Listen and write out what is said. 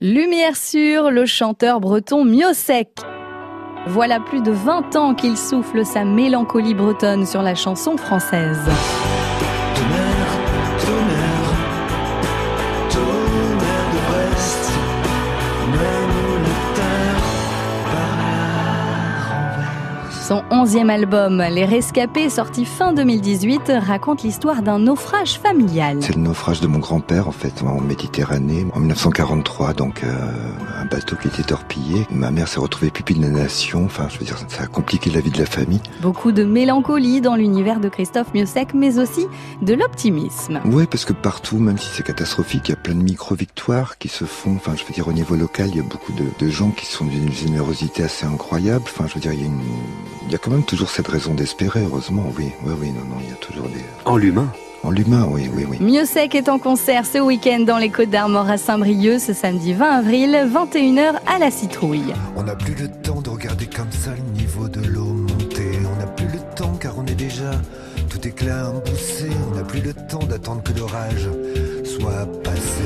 Lumière sur le chanteur breton Miosek. Voilà plus de 20 ans qu'il souffle sa mélancolie bretonne sur la chanson française. Son onzième album, Les Rescapés, sorti fin 2018, raconte l'histoire d'un naufrage familial. C'est le naufrage de mon grand-père, en fait, en Méditerranée, en 1943, donc euh, un bateau qui était torpillé. Ma mère s'est retrouvée pupille de la nation, enfin, je veux dire, ça a compliqué la vie de la famille. Beaucoup de mélancolie dans l'univers de Christophe Miossec, mais aussi de l'optimisme. Oui, parce que partout, même si c'est catastrophique, il y a plein de micro-victoires qui se font, enfin, je veux dire, au niveau local, il y a beaucoup de, de gens qui sont d'une générosité assez incroyable, enfin, je veux dire, il y a une il y a quand même toujours cette raison d'espérer, heureusement, oui. Oui, oui, non, non, il y a toujours des... En l'humain En l'humain, oui, oui, oui. Mieux sec est en concert ce week-end dans les Côtes d'Armor à Saint-Brieuc, ce samedi 20 avril, 21h à la citrouille. On n'a plus le temps de regarder comme ça le niveau de l'eau monter. On n'a plus le temps car on est déjà tout éclat poussé. On n'a plus le temps d'attendre que l'orage soit passé.